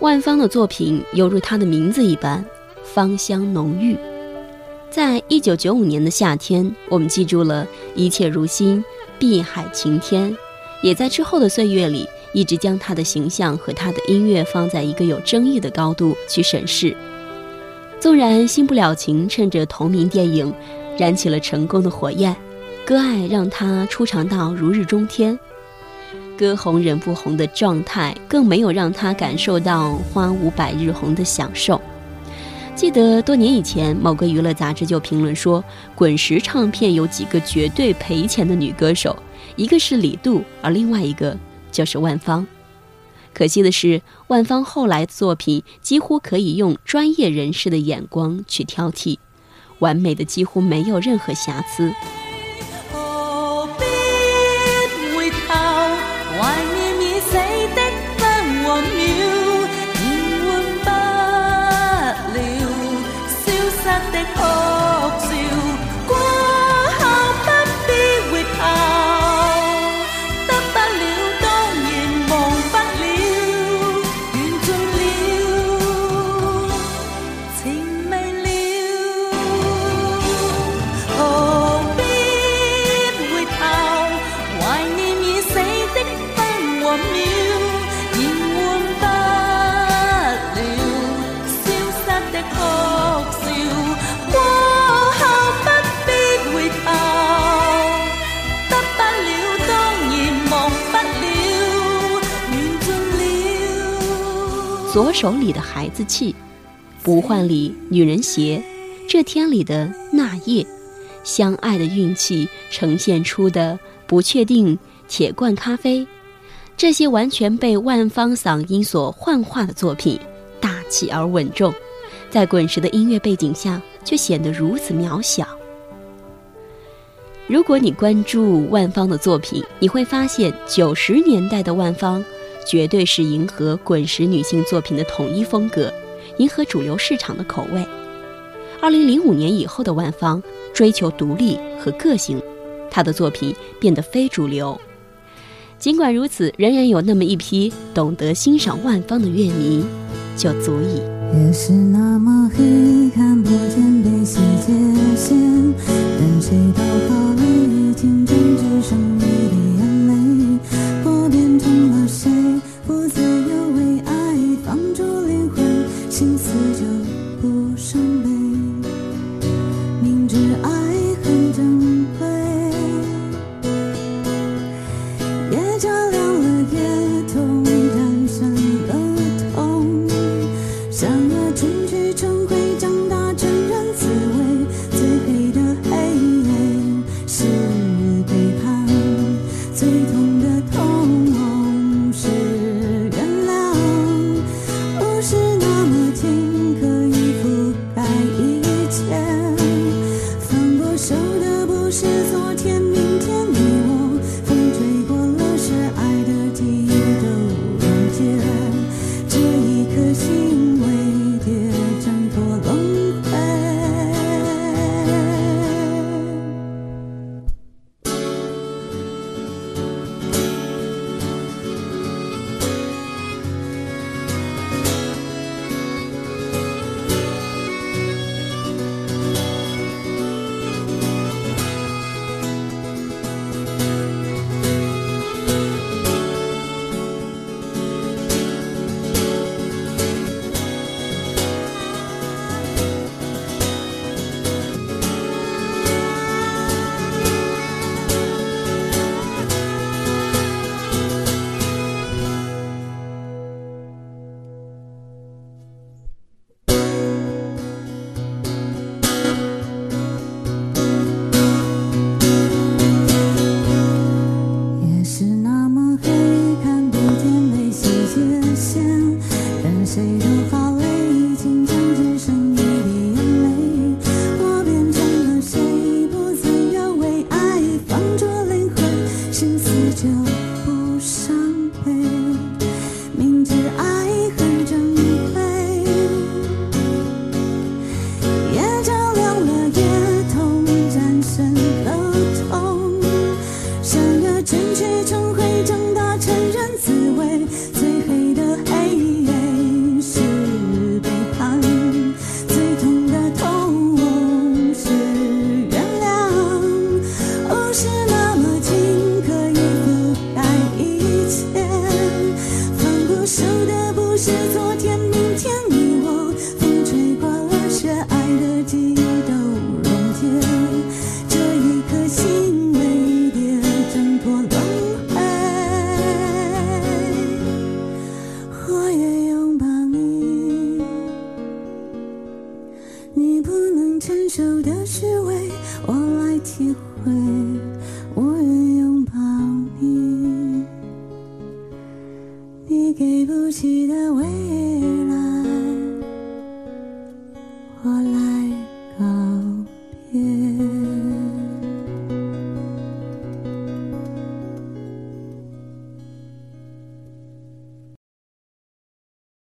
万芳的作品犹如她的名字一般，芳香浓郁。在一九九五年的夏天，我们记住了一切如新、碧海晴天，也在之后的岁月里，一直将她的形象和她的音乐放在一个有争议的高度去审视。纵然新不了情趁着同名电影燃起了成功的火焰，割爱让她出场到如日中天。歌红人不红的状态，更没有让他感受到花无百日红的享受。记得多年以前，某个娱乐杂志就评论说，滚石唱片有几个绝对赔钱的女歌手，一个是李杜，而另外一个就是万芳。可惜的是，万芳后来作品几乎可以用专业人士的眼光去挑剔，完美的几乎没有任何瑕疵。左手里的孩子气，不换里女人鞋，这天里的那夜，相爱的运气呈现出的不确定，铁罐咖啡，这些完全被万方嗓音所幻化的作品，大气而稳重，在滚石的音乐背景下，却显得如此渺小。如果你关注万芳的作品，你会发现九十年代的万芳。绝对是迎合滚石女性作品的统一风格，迎合主流市场的口味。二零零五年以后的万芳追求独立和个性，她的作品变得非主流。尽管如此，仍然有那么一批懂得欣赏万芳的乐迷，就足以。是爱。谁都放